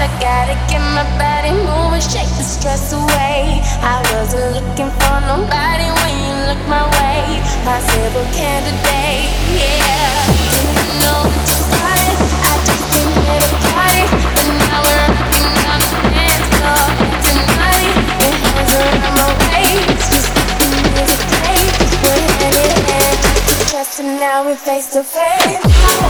I gotta get my body moving, shake the stress away. I wasn't looking for nobody when you look my way. Possible candidate, yeah. Didn't know what you started. I just came here to party, but now we're rocking on the dance floor. Tonight, your hands around my waist, just the music play. We're hand in hand, just now we're face to face.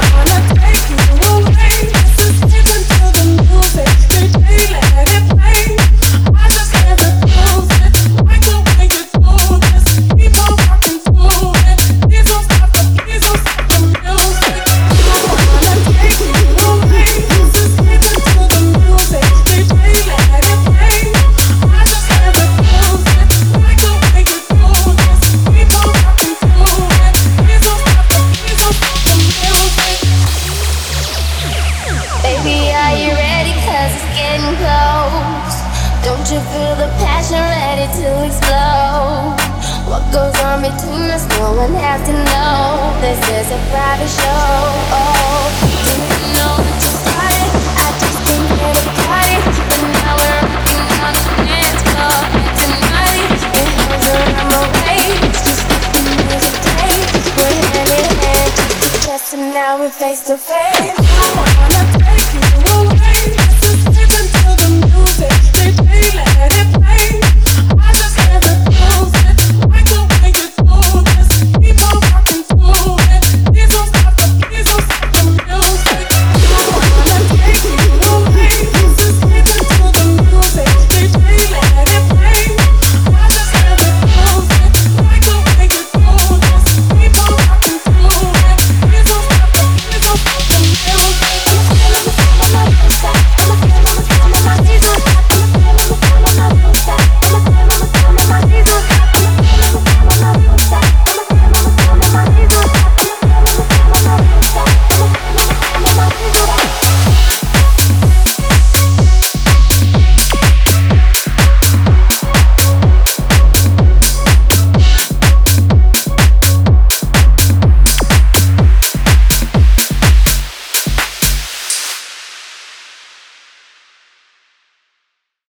Baby, are you ready? Cause it's getting close. Don't you feel the passion ready to explode? What goes on between us, no one has to know. This is a private show. Oh, didn't know that you started. I just came here to party. But now we're rocking on the dance floor. Tonight, your hands around my waist. Just the music play. We're hand in hand, chest, and now we're face to face.